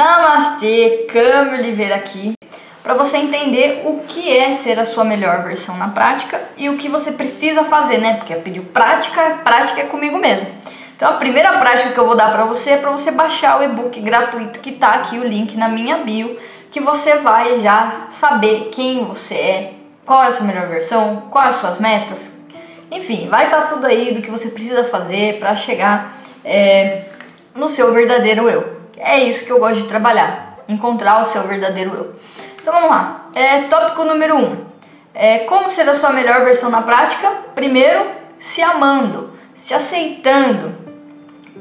Namastê, Cami Oliveira aqui, para você entender o que é ser a sua melhor versão na prática e o que você precisa fazer, né? Porque pediu prática, prática é comigo mesmo. Então a primeira prática que eu vou dar para você é para você baixar o e-book gratuito que tá aqui o link na minha bio, que você vai já saber quem você é, qual é a sua melhor versão, quais as suas metas, enfim, vai estar tá tudo aí do que você precisa fazer para chegar é, no seu verdadeiro eu. É isso que eu gosto de trabalhar, encontrar o seu verdadeiro eu. Então vamos lá. É, tópico número 1. Um. É, como ser a sua melhor versão na prática? Primeiro, se amando, se aceitando.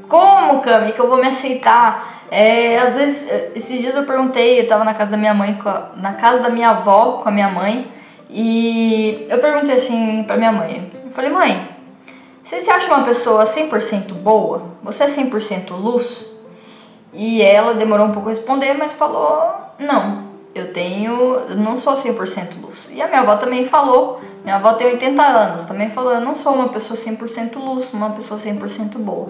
Como, Cami, que eu vou me aceitar? É, às vezes, é, esses dias eu perguntei, eu tava na casa da minha mãe, na casa da minha avó com a minha mãe, e eu perguntei assim pra minha mãe. Eu falei, mãe, você se acha uma pessoa 100% boa? Você é 100% luz? E ela demorou um pouco a responder, mas falou: não, eu tenho, eu não sou 100% luz. E a minha avó também falou, minha avó tem 80 anos, também falou: eu não sou uma pessoa 100% luz, uma pessoa 100% boa.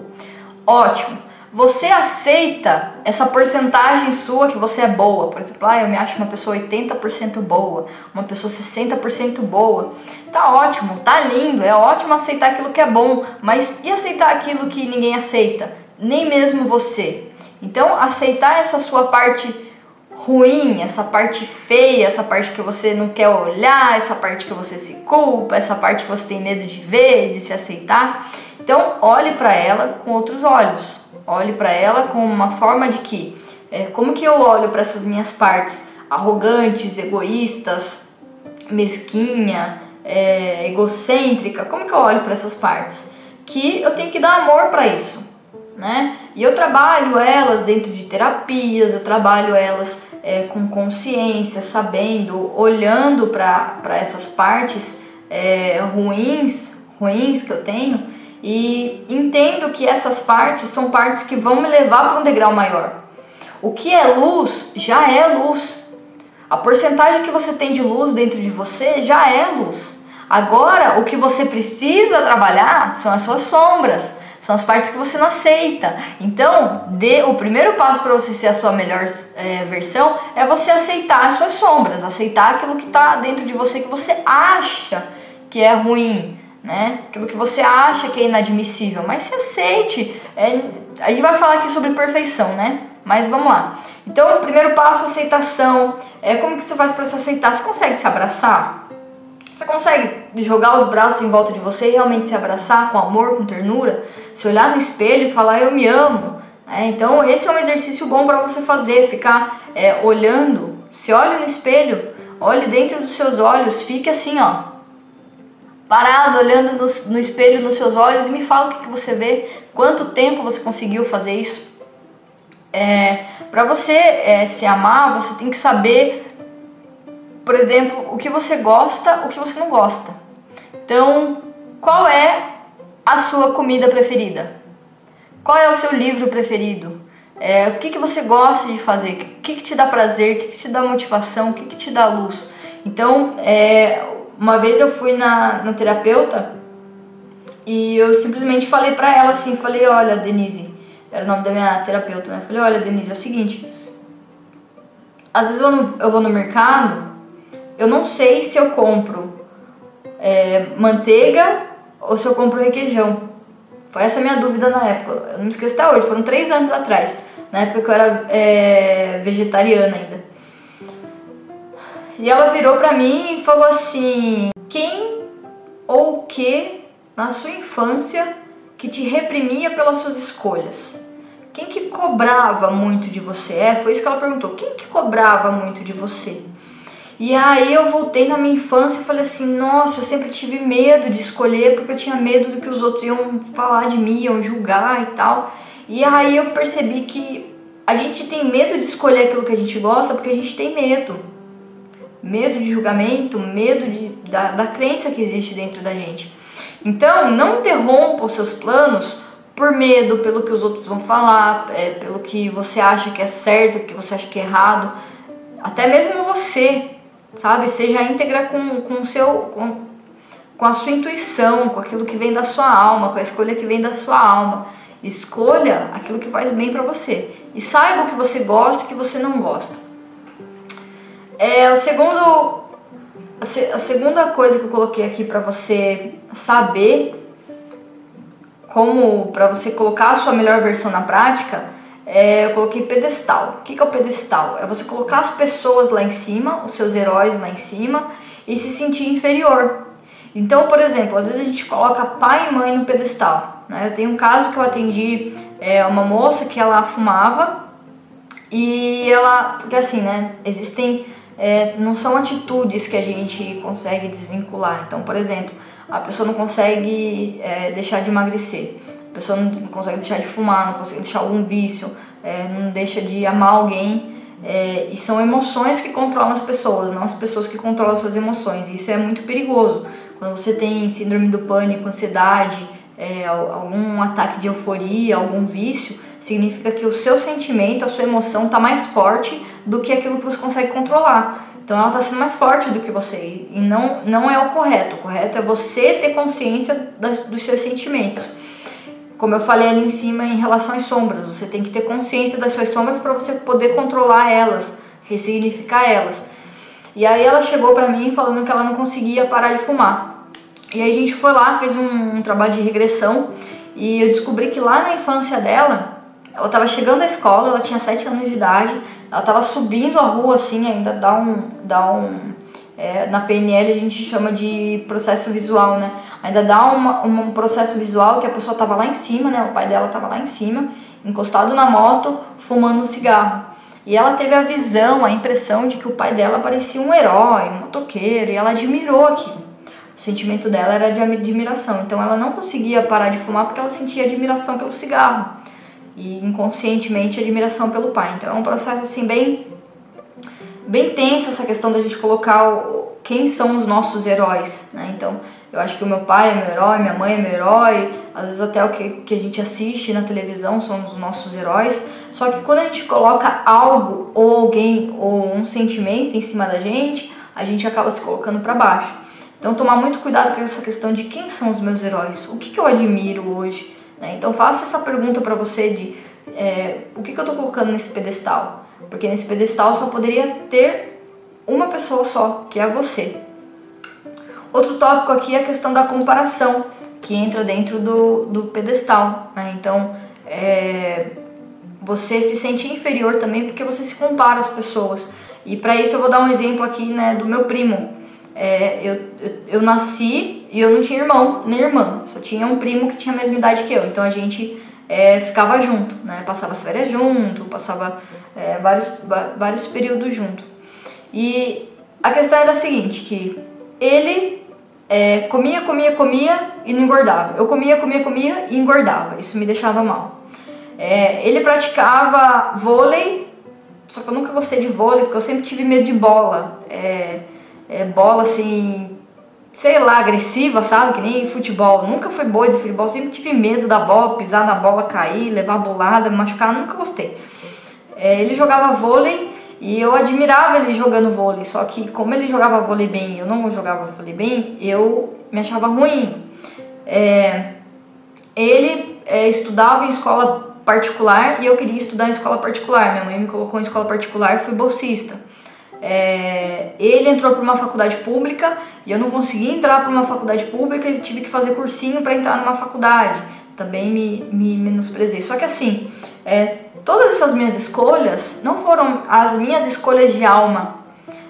Ótimo. Você aceita essa porcentagem sua que você é boa? Por exemplo, ah, eu me acho uma pessoa 80% boa, uma pessoa 60% boa. Tá ótimo, tá lindo, é ótimo aceitar aquilo que é bom, mas e aceitar aquilo que ninguém aceita? Nem mesmo você. Então, aceitar essa sua parte ruim, essa parte feia, essa parte que você não quer olhar, essa parte que você se culpa, essa parte que você tem medo de ver, de se aceitar. Então, olhe para ela com outros olhos. Olhe para ela com uma forma de que, é, como que eu olho para essas minhas partes arrogantes, egoístas, mesquinha, é, egocêntrica? Como que eu olho para essas partes? Que eu tenho que dar amor para isso né? E eu trabalho elas dentro de terapias, eu trabalho elas é, com consciência, sabendo, olhando para essas partes é, ruins, ruins que eu tenho e entendo que essas partes são partes que vão me levar para um degrau maior. O que é luz já é luz. A porcentagem que você tem de luz dentro de você já é luz. Agora, o que você precisa trabalhar são as suas sombras são as partes que você não aceita. Então, dê, o primeiro passo para você ser a sua melhor é, versão é você aceitar as suas sombras, aceitar aquilo que está dentro de você que você acha que é ruim, né? Aquilo que você acha que é inadmissível, mas se aceite. É, a gente vai falar aqui sobre perfeição, né? Mas vamos lá. Então, o primeiro passo, aceitação. É como que você faz para se aceitar? Você consegue se abraçar? Você consegue jogar os braços em volta de você e realmente se abraçar com amor, com ternura? Se olhar no espelho e falar eu me amo? É, então esse é um exercício bom para você fazer, ficar é, olhando. Se olhe no espelho, olhe dentro dos seus olhos, fique assim, ó, parado, olhando no, no espelho nos seus olhos e me fala o que, que você vê, quanto tempo você conseguiu fazer isso. É, para você é, se amar, você tem que saber por exemplo, o que você gosta, o que você não gosta. Então, qual é a sua comida preferida? Qual é o seu livro preferido? É, o que, que você gosta de fazer? O que, que te dá prazer? O que, que te dá motivação? O que, que te dá luz? Então, é, uma vez eu fui na, na terapeuta e eu simplesmente falei pra ela assim, falei, olha, Denise, era o nome da minha terapeuta, né? Falei, olha, Denise, é o seguinte, às vezes eu, no, eu vou no mercado eu não sei se eu compro é, manteiga ou se eu compro requeijão. Foi essa minha dúvida na época. Eu não me esqueço até hoje, foram três anos atrás, na época que eu era é, vegetariana ainda. E ela virou pra mim e falou assim: quem ou o que na sua infância que te reprimia pelas suas escolhas? Quem que cobrava muito de você? É, foi isso que ela perguntou. Quem que cobrava muito de você? E aí eu voltei na minha infância e falei assim, nossa, eu sempre tive medo de escolher porque eu tinha medo do que os outros iam falar de mim, iam julgar e tal. E aí eu percebi que a gente tem medo de escolher aquilo que a gente gosta porque a gente tem medo. Medo de julgamento, medo de, da, da crença que existe dentro da gente. Então, não interrompa os seus planos por medo, pelo que os outros vão falar, é, pelo que você acha que é certo, que você acha que é errado. Até mesmo você sabe? Seja íntegra com, com o seu. Com, com a sua intuição, com aquilo que vem da sua alma, com a escolha que vem da sua alma. Escolha aquilo que faz bem para você e saiba o que você gosta e o que você não gosta. É, o segundo, a segunda coisa que eu coloquei aqui para você saber como para você colocar a sua melhor versão na prática, é, eu coloquei pedestal. O que, que é o pedestal? É você colocar as pessoas lá em cima, os seus heróis lá em cima e se sentir inferior. Então, por exemplo, às vezes a gente coloca pai e mãe no pedestal. Né? Eu tenho um caso que eu atendi é, uma moça que ela fumava e ela, porque assim, né? Existem, é, não são atitudes que a gente consegue desvincular. Então, por exemplo, a pessoa não consegue é, deixar de emagrecer, a pessoa não consegue deixar de fumar, não consegue deixar algum vício, é, não deixa de amar alguém. É, e são emoções que controlam as pessoas, não as pessoas que controlam as suas emoções. E isso é muito perigoso. Quando você tem síndrome do pânico, ansiedade, é, algum ataque de euforia, algum vício, significa que o seu sentimento, a sua emoção está mais forte do que aquilo que você consegue controlar. Então ela está sendo mais forte do que você e não, não é o correto. O correto é você ter consciência das, dos seus sentimentos. Como eu falei ali em cima em relação às sombras, você tem que ter consciência das suas sombras para você poder controlar elas, ressignificar elas. E aí ela chegou para mim falando que ela não conseguia parar de fumar. E aí a gente foi lá, fez um, um trabalho de regressão e eu descobri que lá na infância dela ela estava chegando à escola, ela tinha 7 anos de idade, ela estava subindo a rua assim, ainda dá um. Dá um é, na PNL a gente chama de processo visual, né? Ainda dá uma, um processo visual que a pessoa estava lá em cima, né? O pai dela estava lá em cima, encostado na moto, fumando um cigarro. E ela teve a visão, a impressão de que o pai dela parecia um herói, um motoqueiro, e ela admirou aquilo. O sentimento dela era de admiração. Então ela não conseguia parar de fumar porque ela sentia admiração pelo cigarro e inconscientemente admiração pelo pai. Então é um processo assim bem bem tenso essa questão da gente colocar o, quem são os nossos heróis, né? Então eu acho que o meu pai é meu herói, minha mãe é meu herói, às vezes até o que, que a gente assiste na televisão são os nossos heróis. Só que quando a gente coloca algo ou alguém ou um sentimento em cima da gente, a gente acaba se colocando para baixo. Então tomar muito cuidado com essa questão de quem são os meus heróis, o que, que eu admiro hoje, né? Então faça essa pergunta para você de é, o que, que eu estou colocando nesse pedestal? Porque nesse pedestal só poderia ter uma pessoa só, que é você. Outro tópico aqui é a questão da comparação, que entra dentro do, do pedestal. Né? Então, é, você se sente inferior também porque você se compara às pessoas. E para isso eu vou dar um exemplo aqui né, do meu primo. É, eu, eu, eu, nasci e eu não tinha irmão nem irmã, só tinha um primo que tinha a mesma idade que eu. Então a gente é, ficava junto, né? Passava as férias junto, passava é, vários, vários períodos junto. E a questão era a seguinte, que ele é, comia, comia, comia e não engordava. Eu comia, comia, comia e engordava. Isso me deixava mal. É, ele praticava vôlei, só que eu nunca gostei de vôlei, porque eu sempre tive medo de bola. É, é, bola assim, sei lá, agressiva, sabe? Que nem futebol. Nunca foi boa de futebol, sempre tive medo da bola, pisar na bola, cair, levar bolada, machucar, nunca gostei. É, ele jogava vôlei e eu admirava ele jogando vôlei, só que como ele jogava vôlei bem eu não jogava vôlei bem, eu me achava ruim. É, ele é, estudava em escola particular e eu queria estudar em escola particular. Minha mãe me colocou em escola particular e fui bolsista. É, ele entrou para uma faculdade pública e eu não consegui entrar para uma faculdade pública e tive que fazer cursinho para entrar numa faculdade. Também me, me menosprezei. Só que assim, é, todas essas minhas escolhas não foram as minhas escolhas de alma.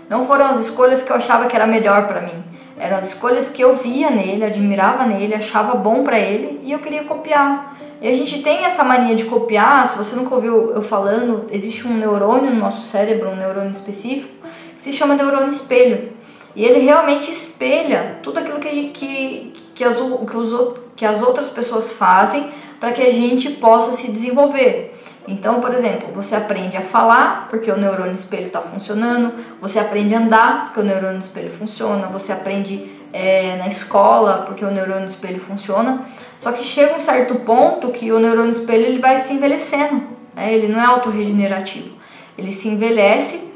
Não foram as escolhas que eu achava que era melhor para mim. Eram as escolhas que eu via nele, admirava nele, achava bom para ele e eu queria copiar. E a gente tem essa mania de copiar, se você nunca ouviu eu falando, existe um neurônio no nosso cérebro, um neurônio específico, que se chama neurônio espelho. E ele realmente espelha tudo aquilo que, que, que, as, que, os, que as outras pessoas fazem para que a gente possa se desenvolver. Então, por exemplo, você aprende a falar porque o neurônio espelho está funcionando, você aprende a andar porque o neurônio espelho funciona, você aprende é, na escola porque o neurônio espelho funciona. Só que chega um certo ponto que o neurônio espelho ele vai se envelhecendo, né? ele não é autorregenerativo, ele se envelhece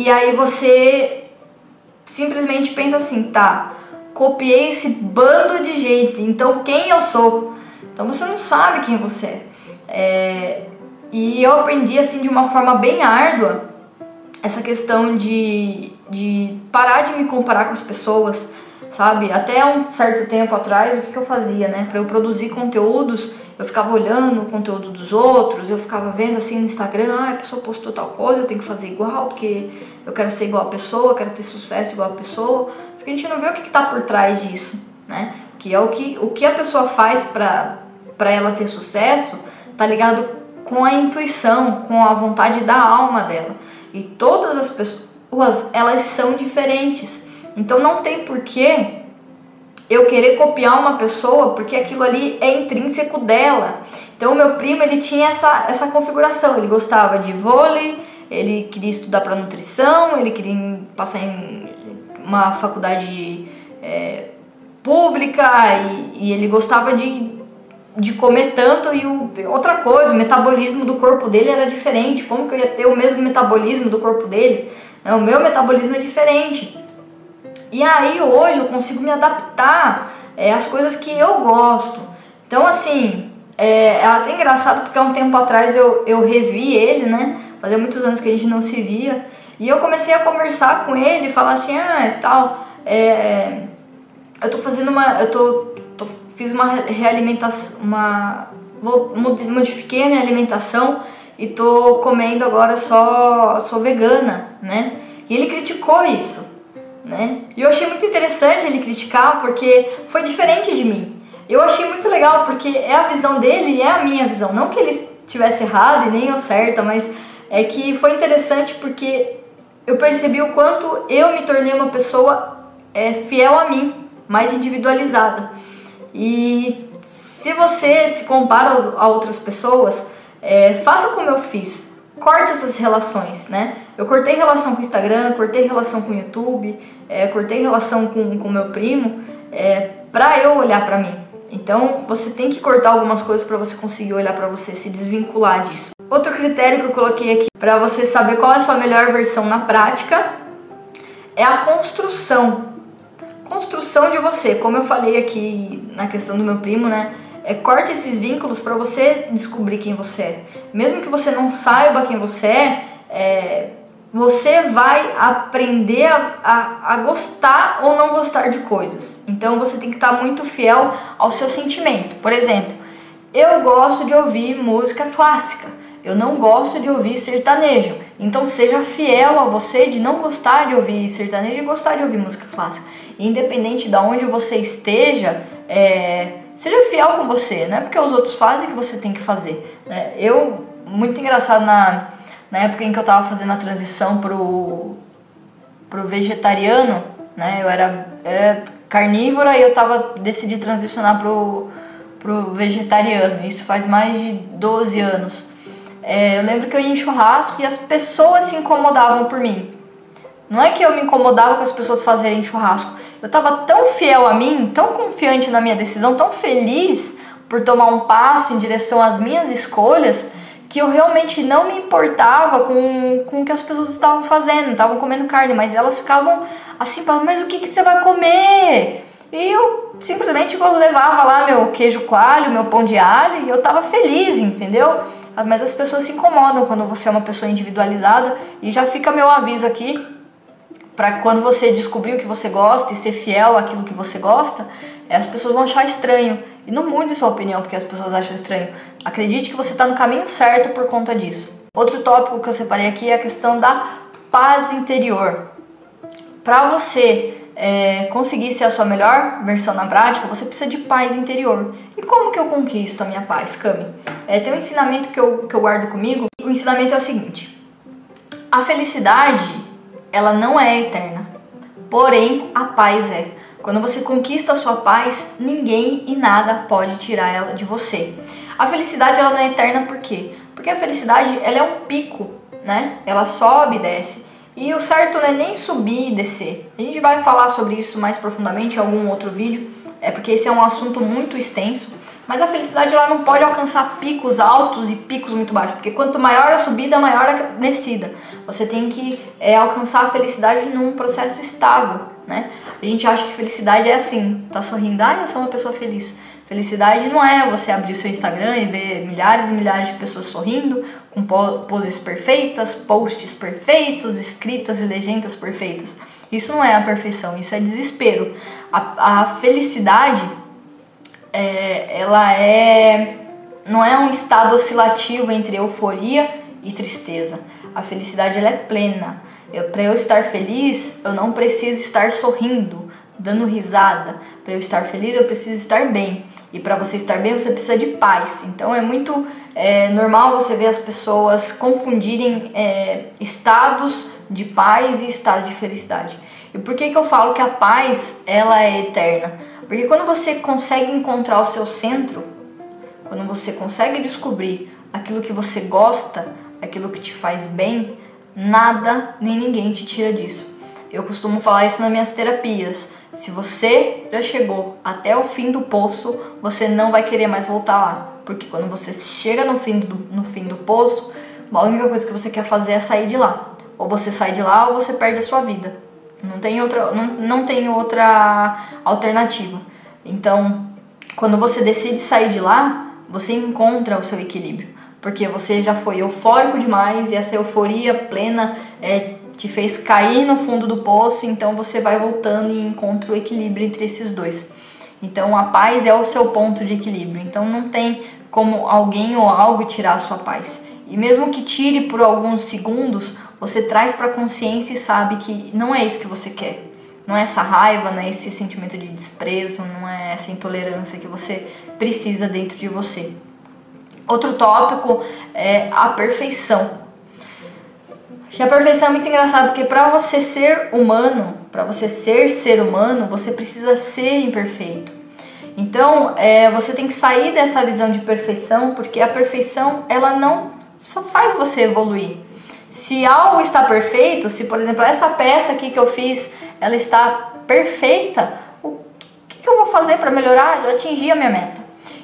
e aí você simplesmente pensa assim, tá, copiei esse bando de gente, então quem eu sou? Então você não sabe quem você é. é e eu aprendi assim de uma forma bem árdua essa questão de, de parar de me comparar com as pessoas, sabe? Até um certo tempo atrás, o que, que eu fazia, né? Para eu produzir conteúdos, eu ficava olhando o conteúdo dos outros, eu ficava vendo assim no Instagram, ah, a pessoa postou tal coisa, eu tenho que fazer igual, porque eu quero ser igual a pessoa, eu quero ter sucesso igual a pessoa. Só que a gente não vê o que, que tá por trás disso, né? Que é o que, o que a pessoa faz para ela ter sucesso, tá ligado com a intuição, com a vontade da alma dela. E todas as pessoas, elas são diferentes. Então não tem porquê eu querer copiar uma pessoa porque aquilo ali é intrínseco dela. Então, o meu primo, ele tinha essa, essa configuração. Ele gostava de vôlei, ele queria estudar para nutrição, ele queria passar em uma faculdade é, pública e, e, ele gostava de, de comer tanto e o, outra coisa, o metabolismo do corpo dele era diferente. Como que eu ia ter o mesmo metabolismo do corpo dele? O meu metabolismo é diferente. E aí hoje eu consigo me adaptar é, às coisas que eu gosto. Então, assim, é, é até engraçado porque há um tempo atrás eu, eu revi ele, né? Fazia muitos anos que a gente não se via. E eu comecei a conversar com ele, falar assim, ah, é tal, é, eu tô fazendo uma, eu tô, tô fiz uma realimentação, uma, modifiquei a minha alimentação e tô comendo agora só, sou vegana, né? E ele criticou isso né? E eu achei muito interessante ele criticar porque foi diferente de mim. Eu achei muito legal porque é a visão dele e é a minha visão. Não que ele estivesse errado e nem eu certa, mas é que foi interessante porque eu percebi o quanto eu me tornei uma pessoa é, fiel a mim, mais individualizada. E se você se compara a outras pessoas, é, faça como eu fiz corte essas relações, né? Eu cortei relação com o Instagram, cortei relação com o YouTube, é, cortei relação com o meu primo, é, pra eu olhar pra mim. Então você tem que cortar algumas coisas para você conseguir olhar para você, se desvincular disso. Outro critério que eu coloquei aqui para você saber qual é a sua melhor versão na prática é a construção. Construção de você, como eu falei aqui na questão do meu primo, né? É, corte esses vínculos para você descobrir quem você é. Mesmo que você não saiba quem você é, é você vai aprender a, a, a, gostar ou não gostar de coisas. Então você tem que estar muito fiel ao seu sentimento. Por exemplo, eu gosto de ouvir música clássica. Eu não gosto de ouvir sertanejo. Então seja fiel a você de não gostar de ouvir sertanejo e gostar de ouvir música clássica. Independente de onde você esteja, é, Seja fiel com você, não é porque os outros fazem que você tem que fazer. Né? Eu, muito engraçado, na, na época em que eu estava fazendo a transição pro, pro vegetariano, né? Eu era, era carnívora e eu tava, decidi transicionar pro, pro vegetariano. Isso faz mais de 12 anos. É, eu lembro que eu ia em churrasco e as pessoas se incomodavam por mim. Não é que eu me incomodava com as pessoas fazerem churrasco, eu estava tão fiel a mim, tão confiante na minha decisão, tão feliz por tomar um passo em direção às minhas escolhas, que eu realmente não me importava com, com o que as pessoas estavam fazendo, estavam comendo carne, mas elas ficavam assim, mas o que, que você vai comer? E eu simplesmente levava lá meu queijo coalho, meu pão de alho, e eu tava feliz, entendeu? Mas as pessoas se incomodam quando você é uma pessoa individualizada, e já fica meu aviso aqui para quando você descobrir o que você gosta e ser fiel àquilo que você gosta, é, as pessoas vão achar estranho. E não mude sua opinião porque as pessoas acham estranho. Acredite que você está no caminho certo por conta disso. Outro tópico que eu separei aqui é a questão da paz interior. Para você é, conseguir ser a sua melhor versão na prática, você precisa de paz interior. E como que eu conquisto a minha paz, Cami? É, tem um ensinamento que eu, que eu guardo comigo. O ensinamento é o seguinte: a felicidade ela não é eterna. Porém, a paz é. Quando você conquista a sua paz, ninguém e nada pode tirar ela de você. A felicidade ela não é eterna por quê? Porque a felicidade ela é um pico, né? Ela sobe e desce. E o certo não é nem subir e descer. A gente vai falar sobre isso mais profundamente em algum outro vídeo, é porque esse é um assunto muito extenso. Mas a felicidade ela não pode alcançar picos altos e picos muito baixos, porque quanto maior a subida, maior a descida. Você tem que é, alcançar a felicidade num processo estável, né? A gente acha que felicidade é assim, tá sorrindo, ah, eu sou uma pessoa feliz. Felicidade não é você abrir o seu Instagram e ver milhares e milhares de pessoas sorrindo, com poses perfeitas, posts perfeitos, escritas e legendas perfeitas. Isso não é a perfeição, isso é desespero. A, a felicidade, é, ela é não é um estado oscilativo entre euforia e tristeza. A felicidade ela é plena. Para eu estar feliz, eu não preciso estar sorrindo, dando risada. Para eu estar feliz, eu preciso estar bem. E para você estar bem, você precisa de paz. Então é muito é, normal você ver as pessoas confundirem é, estados de paz e estado de felicidade. E por que, que eu falo que a paz ela é eterna? Porque quando você consegue encontrar o seu centro, quando você consegue descobrir aquilo que você gosta, aquilo que te faz bem, nada nem ninguém te tira disso. Eu costumo falar isso nas minhas terapias. Se você já chegou até o fim do poço, você não vai querer mais voltar lá. Porque quando você chega no fim do, no fim do poço, a única coisa que você quer fazer é sair de lá. Ou você sai de lá ou você perde a sua vida. Não tem outra, não, não tem outra alternativa. Então, quando você decide sair de lá, você encontra o seu equilíbrio. Porque você já foi eufórico demais e essa euforia plena é, te fez cair no fundo do poço, então você vai voltando e encontra o equilíbrio entre esses dois. Então a paz é o seu ponto de equilíbrio. Então não tem como alguém ou algo tirar a sua paz. E mesmo que tire por alguns segundos, você traz para consciência e sabe que não é isso que você quer. Não é essa raiva, não é esse sentimento de desprezo, não é essa intolerância que você precisa dentro de você. Outro tópico é a perfeição. E a perfeição é muito engraçado porque para você ser humano, para você ser ser humano, você precisa ser imperfeito. Então, é, você tem que sair dessa visão de perfeição, porque a perfeição ela não só faz você evoluir. Se algo está perfeito, se por exemplo essa peça aqui que eu fiz, ela está perfeita, o que, que eu vou fazer para melhorar? Já atingi a minha meta.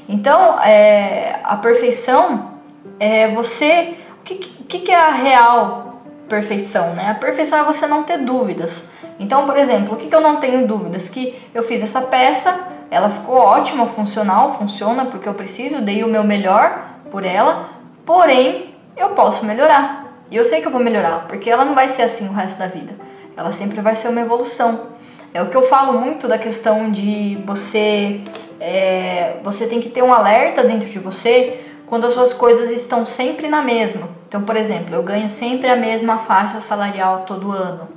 Então, é, a perfeição é você. O que, que, que é a real perfeição, né? A perfeição é você não ter dúvidas. Então, por exemplo, o que, que eu não tenho dúvidas? Que eu fiz essa peça, ela ficou ótima, funcional, funciona porque eu preciso, dei o meu melhor por ela, porém eu posso melhorar. E eu sei que eu vou melhorar, porque ela não vai ser assim o resto da vida. Ela sempre vai ser uma evolução. É o que eu falo muito da questão de você. É, você tem que ter um alerta dentro de você quando as suas coisas estão sempre na mesma. Então, por exemplo, eu ganho sempre a mesma faixa salarial todo ano.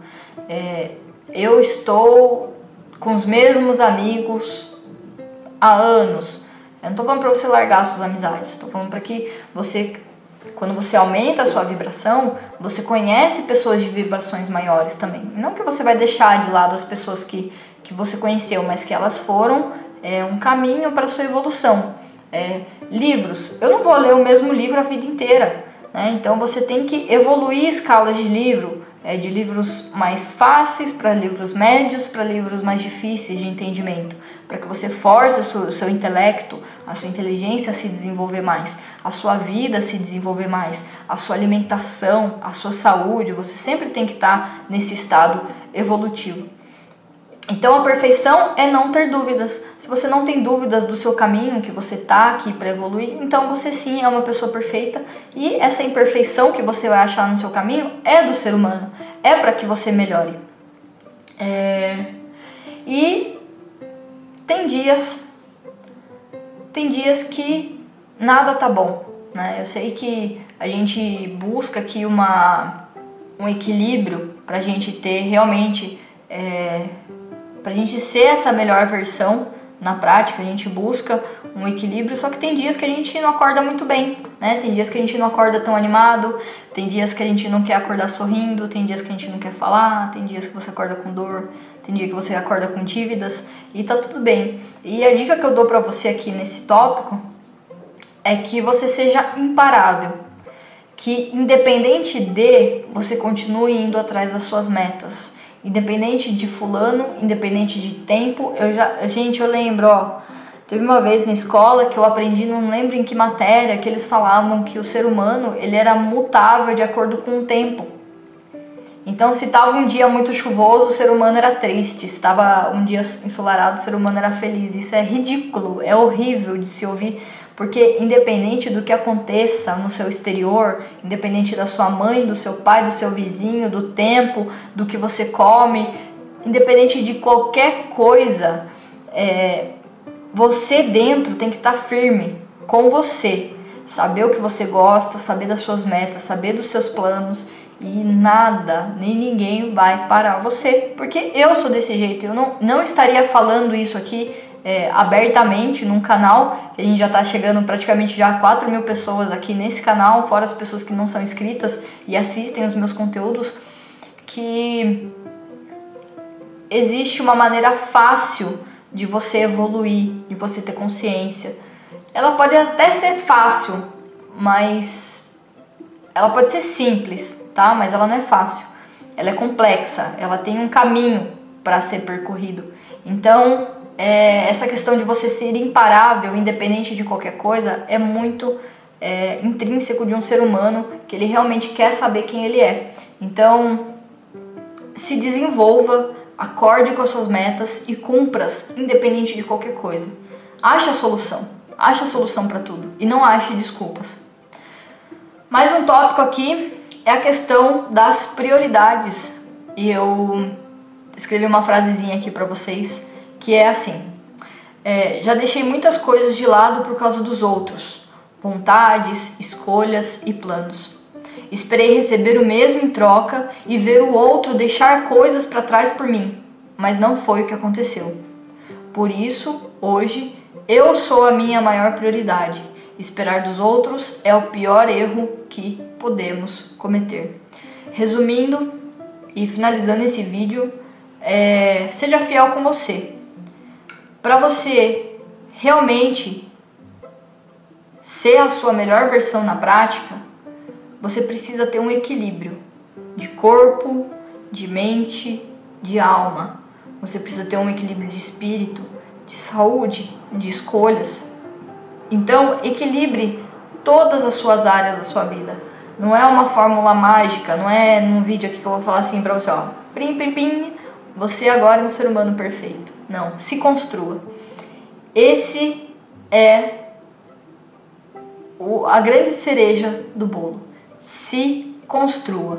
É, eu estou com os mesmos amigos há anos. Eu não estou falando para você largar suas amizades, estou falando para que você, quando você aumenta a sua vibração, você conhece pessoas de vibrações maiores também. Não que você vai deixar de lado as pessoas que, que você conheceu, mas que elas foram é, um caminho para a sua evolução. É, livros. Eu não vou ler o mesmo livro a vida inteira. Né? Então você tem que evoluir escalas de livro, é, de livros mais fáceis para livros médios, para livros mais difíceis de entendimento, para que você force o seu intelecto, a sua inteligência a se desenvolver mais, a sua vida a se desenvolver mais, a sua alimentação, a sua saúde. Você sempre tem que estar tá nesse estado evolutivo. Então a perfeição é não ter dúvidas. Se você não tem dúvidas do seu caminho, que você tá aqui para evoluir, então você sim é uma pessoa perfeita e essa imperfeição que você vai achar no seu caminho é do ser humano, é para que você melhore. É... E tem dias, tem dias que nada tá bom, né? Eu sei que a gente busca aqui uma um equilíbrio para a gente ter realmente é, para a gente ser essa melhor versão na prática, a gente busca um equilíbrio, só que tem dias que a gente não acorda muito bem, né? Tem dias que a gente não acorda tão animado, tem dias que a gente não quer acordar sorrindo, tem dias que a gente não quer falar, tem dias que você acorda com dor, tem dia que você acorda com dívidas e tá tudo bem. E a dica que eu dou para você aqui nesse tópico é que você seja imparável, que independente de você continue indo atrás das suas metas Independente de fulano, independente de tempo, eu já, gente, eu lembro, ó, teve uma vez na escola que eu aprendi, não lembro em que matéria, que eles falavam que o ser humano, ele era mutável de acordo com o tempo. Então, se estava um dia muito chuvoso, o ser humano era triste. Se estava um dia ensolarado, o ser humano era feliz. Isso é ridículo, é horrível de se ouvir, porque independente do que aconteça no seu exterior, independente da sua mãe, do seu pai, do seu vizinho, do tempo, do que você come, independente de qualquer coisa, é, você dentro tem que estar tá firme com você, saber o que você gosta, saber das suas metas, saber dos seus planos e nada, nem ninguém vai parar você, porque eu sou desse jeito, eu não, não estaria falando isso aqui é, abertamente num canal, que a gente já está chegando praticamente já a 4 mil pessoas aqui nesse canal, fora as pessoas que não são inscritas e assistem os meus conteúdos, que existe uma maneira fácil de você evoluir, de você ter consciência. Ela pode até ser fácil, mas ela pode ser simples, tá? Mas ela não é fácil. Ela é complexa, ela tem um caminho para ser percorrido. Então, é, essa questão de você ser imparável, independente de qualquer coisa, é muito é, intrínseco de um ser humano que ele realmente quer saber quem ele é. Então, se desenvolva, acorde com as suas metas e cumpras, independente de qualquer coisa. Ache a solução, ache a solução para tudo e não ache desculpas. Mais um tópico aqui é a questão das prioridades. E eu escrevi uma frasezinha aqui para vocês que é assim: é, já deixei muitas coisas de lado por causa dos outros, vontades, escolhas e planos. Esperei receber o mesmo em troca e ver o outro deixar coisas para trás por mim, mas não foi o que aconteceu. Por isso, hoje, eu sou a minha maior prioridade. Esperar dos outros é o pior erro que podemos cometer. Resumindo e finalizando esse vídeo, é, seja fiel com você. Para você realmente ser a sua melhor versão na prática, você precisa ter um equilíbrio de corpo, de mente, de alma. Você precisa ter um equilíbrio de espírito, de saúde, de escolhas. Então, equilibre todas as suas áreas da sua vida. Não é uma fórmula mágica, não é num vídeo aqui que eu vou falar assim pra você, ó. Prim, prim, prim, você agora é um ser humano perfeito. Não, se construa. Esse é o, a grande cereja do bolo se construa.